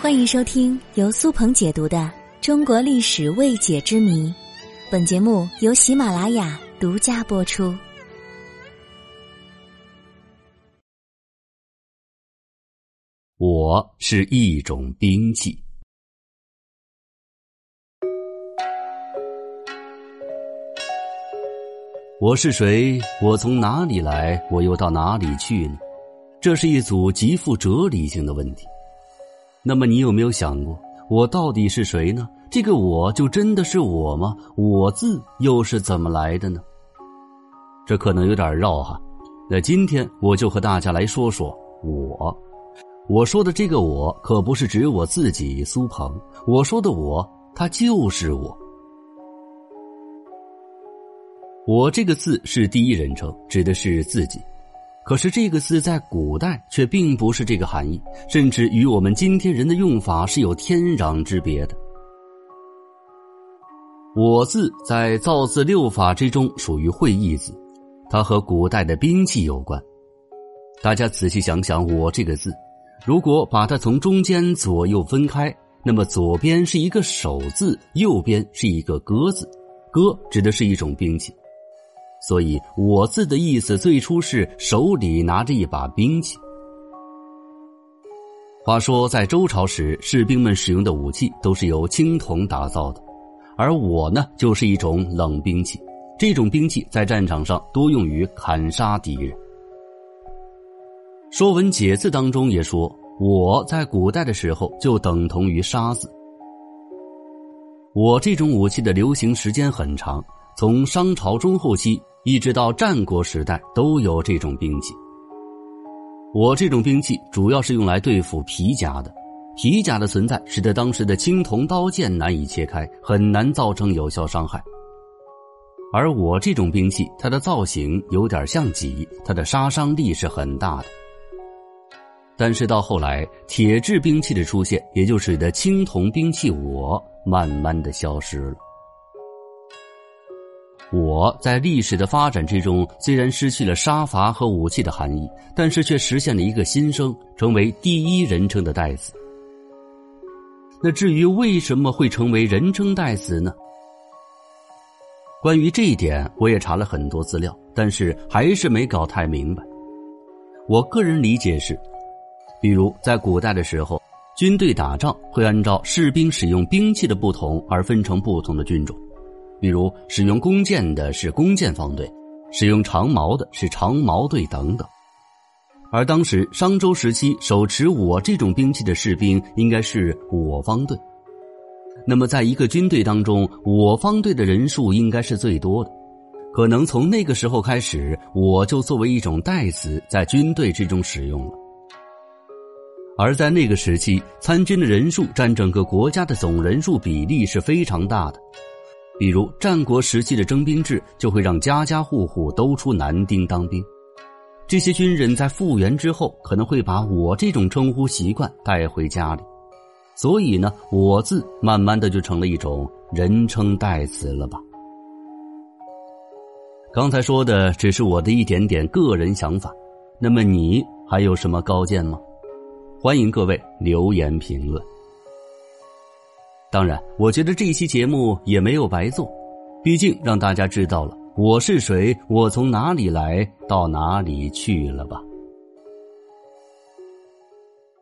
欢迎收听由苏鹏解读的《中国历史未解之谜》，本节目由喜马拉雅独家播出。我是一种兵器。我是谁？我从哪里来？我又到哪里去呢？这是一组极富哲理性的问题。那么你有没有想过，我到底是谁呢？这个我就真的是我吗？我字又是怎么来的呢？这可能有点绕哈。那今天我就和大家来说说我。我说的这个我可不是指我自己苏鹏，我说的我，他就是我。我这个字是第一人称，指的是自己。可是这个字在古代却并不是这个含义，甚至与我们今天人的用法是有天壤之别的。我字在造字六法之中属于会意字，它和古代的兵器有关。大家仔细想想，我这个字，如果把它从中间左右分开，那么左边是一个手字，右边是一个戈字，戈指的是一种兵器。所以，我字的意思最初是手里拿着一把兵器。话说，在周朝时，士兵们使用的武器都是由青铜打造的，而我呢，就是一种冷兵器。这种兵器在战场上多用于砍杀敌人。《说文解字》当中也说，我在古代的时候就等同于杀字。我这种武器的流行时间很长，从商朝中后期。一直到战国时代都有这种兵器。我这种兵器主要是用来对付皮甲的，皮甲的存在使得当时的青铜刀剑难以切开，很难造成有效伤害。而我这种兵器，它的造型有点像戟，它的杀伤力是很大的。但是到后来，铁制兵器的出现，也就使得青铜兵器我慢慢的消失了。我在历史的发展之中，虽然失去了杀伐和武器的含义，但是却实现了一个新生，成为第一人称的代词。那至于为什么会成为人称代词呢？关于这一点，我也查了很多资料，但是还是没搞太明白。我个人理解是，比如在古代的时候，军队打仗会按照士兵使用兵器的不同而分成不同的军种。比如使用弓箭的是弓箭方队，使用长矛的是长矛队等等。而当时商周时期手持我这种兵器的士兵应该是我方队。那么在一个军队当中，我方队的人数应该是最多的，可能从那个时候开始，我就作为一种代词在军队之中使用了。而在那个时期，参军的人数占整个国家的总人数比例是非常大的。比如战国时期的征兵制，就会让家家户户都出男丁当兵。这些军人在复员之后，可能会把我这种称呼习惯带回家里，所以呢，我字慢慢的就成了一种人称代词了吧。刚才说的只是我的一点点个人想法，那么你还有什么高见吗？欢迎各位留言评论。当然，我觉得这一期节目也没有白做，毕竟让大家知道了我是谁，我从哪里来到哪里去了吧。